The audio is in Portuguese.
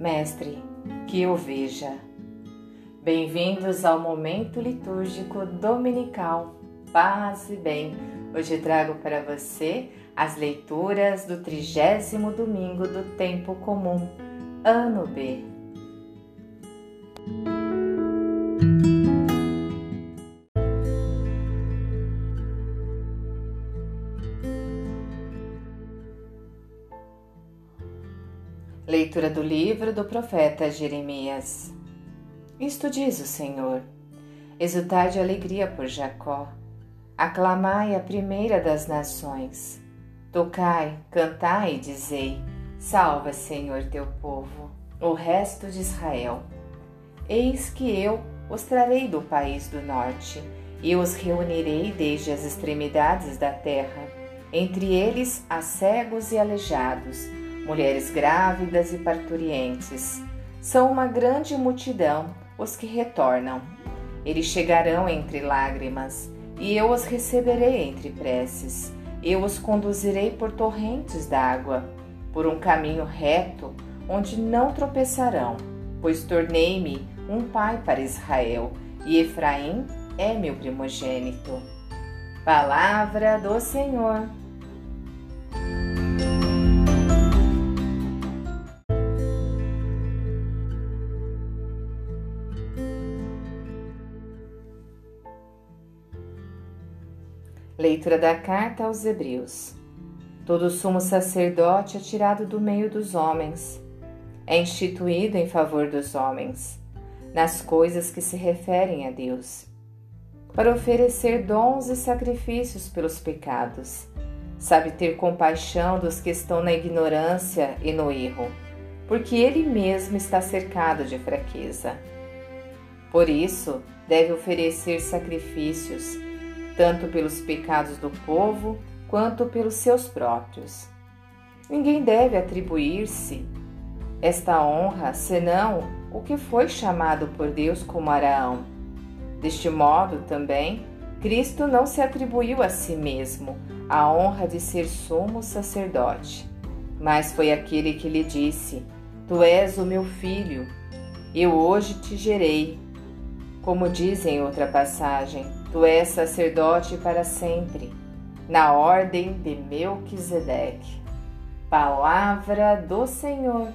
Mestre, que eu veja. Bem-vindos ao momento litúrgico dominical. Paz e bem. Hoje trago para você as leituras do trigésimo domingo do tempo comum, ano B. Leitura do livro do profeta Jeremias. Isto diz o Senhor: Exultai de alegria por Jacó, aclamai a primeira das nações. Tocai, cantai e dizei: Salva, Senhor, teu povo, o resto de Israel. Eis que eu os trarei do país do norte, e os reunirei desde as extremidades da terra, entre eles a cegos e aleijados mulheres grávidas e parturientes. São uma grande multidão os que retornam. Eles chegarão entre lágrimas, e eu os receberei entre preces. Eu os conduzirei por torrentes d'água, por um caminho reto, onde não tropeçarão, pois tornei-me um pai para Israel, e Efraim é meu primogênito. Palavra do Senhor. Leitura da carta aos Hebreus. Todo sumo sacerdote é tirado do meio dos homens, é instituído em favor dos homens, nas coisas que se referem a Deus, para oferecer dons e sacrifícios pelos pecados. Sabe ter compaixão dos que estão na ignorância e no erro, porque ele mesmo está cercado de fraqueza. Por isso, deve oferecer sacrifícios tanto pelos pecados do povo quanto pelos seus próprios. Ninguém deve atribuir-se esta honra senão o que foi chamado por Deus como Araão. Deste modo, também, Cristo não se atribuiu a si mesmo a honra de ser sumo sacerdote, mas foi aquele que lhe disse: Tu és o meu filho, eu hoje te gerei. Como diz em outra passagem, Tu és sacerdote para sempre, na ordem de Melquisedeque. Palavra do Senhor.